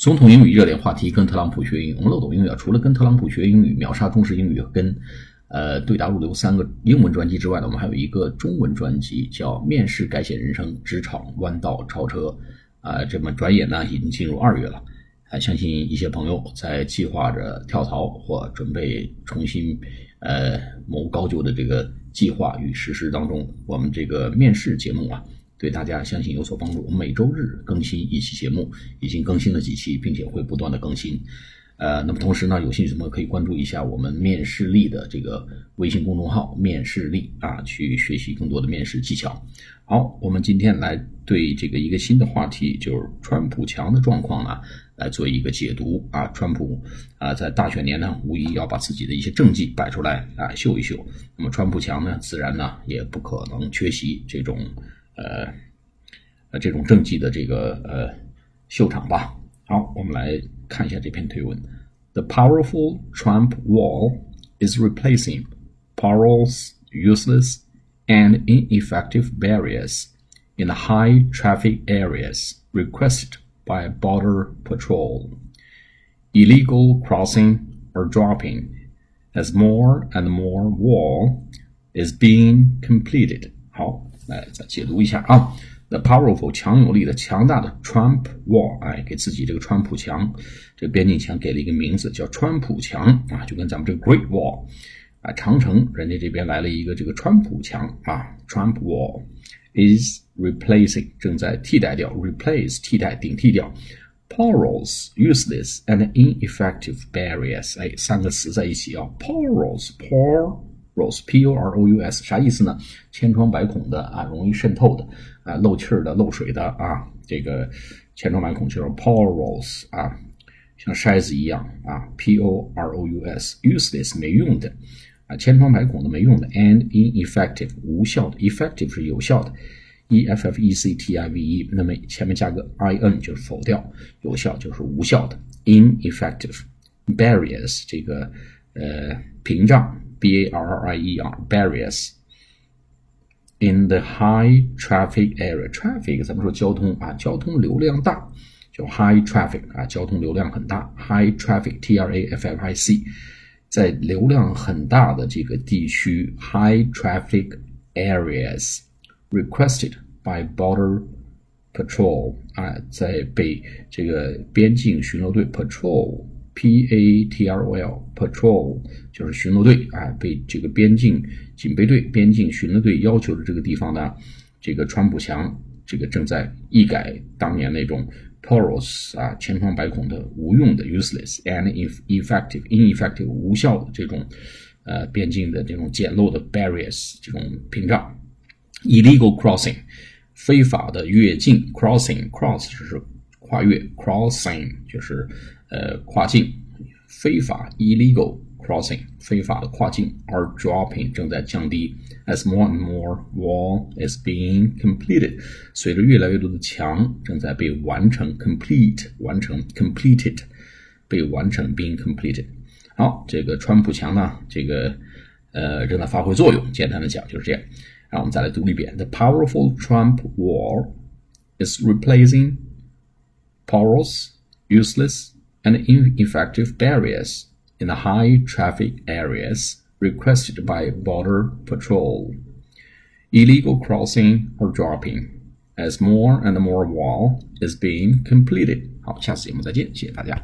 总统英语热点话题，跟特朗普学英语。我们漏斗英语啊，除了跟特朗普学英语、秒杀中式英语跟呃对答如流三个英文专辑之外呢，我们还有一个中文专辑，叫《面试改写人生，职场弯道超车》啊。这么转眼呢，已经进入二月了，啊，相信一些朋友在计划着跳槽或准备重新呃谋高就的这个计划与实施当中，我们这个面试节目啊。对大家相信有所帮助。我们每周日更新一期节目，已经更新了几期，并且会不断的更新。呃，那么同时呢，有兴趣的朋友可以关注一下我们面试力的这个微信公众号“面试力”啊，去学习更多的面试技巧。好，我们今天来对这个一个新的话题，就是川普强的状况呢，来做一个解读啊。川普啊，在大选年呢，无疑要把自己的一些政绩摆出来啊，秀一秀。那么川普强呢，自然呢，也不可能缺席这种。呃，呃，这种政绩的这个呃秀场吧。好，我们来看一下这篇推文。The powerful Trump wall is replacing porous, useless, and ineffective barriers in the high traffic areas requested by Border Patrol. Illegal crossing are dropping as more and more wall is being completed. 好，来再解读一下啊，the powerful 强有力的强大的 Trump Wall，哎，给自己这个川普墙，这个边境墙给了一个名字叫川普墙啊，就跟咱们这个 Great Wall 啊，长城，人家这边来了一个这个川普墙啊，Trump Wall is replacing 正在替代掉，replace 替代顶替掉，porous useless and ineffective barriers，哎，三个词在一起啊，porous por。Porous p o r o u s 啥意思呢？千疮百孔的啊，容易渗透的啊，漏气儿的、漏水的啊，这个千疮百孔就是 porous 啊，像筛子一样啊，p o r o u s useless 没用的啊，千疮百孔的没用的，and ineffective 无效的，effective 是有效的，e f f e c t i v e，那么前面加个 i n 就是否掉，有效就是无效的，ineffective barriers 这个呃屏障。B A R R I E R barriers in the high traffic area. Traffic 咱们说交通啊，交通流量大，叫 high traffic 啊，交通流量很大。High traffic T R A F F I C，在流量很大的这个地区，high traffic areas requested by border patrol 啊，在被这个边境巡逻队 patrol。 P A T R O L patrol 就是巡逻队啊，被这个边境警备队、边境巡逻队要求的这个地方呢，这个川普强这个正在一改当年那种 porous 啊千疮百孔的无用的 useless and ineffective ineffective 无效的这种呃边境的这种简陋的 barriers 这种屏障，illegal crossing 非法的越境 crossing cross 就是跨越 crossing 就是。呃，跨境非法 illegal crossing 非法的跨境 are dropping 正在降低，as more and more wall is being completed 随着越来越多的墙正在被完成 complete 完成 completed 被完成 being completed 好，这个川普墙呢，这个呃正在发挥作用。简单的讲就是这样。然后我们再来读一遍：The powerful Trump wall is replacing porous, useless and ineffective barriers in the high traffic areas requested by Border Patrol. Illegal crossing or dropping as more and more wall is being completed. 好，下次节目再见，谢谢大家。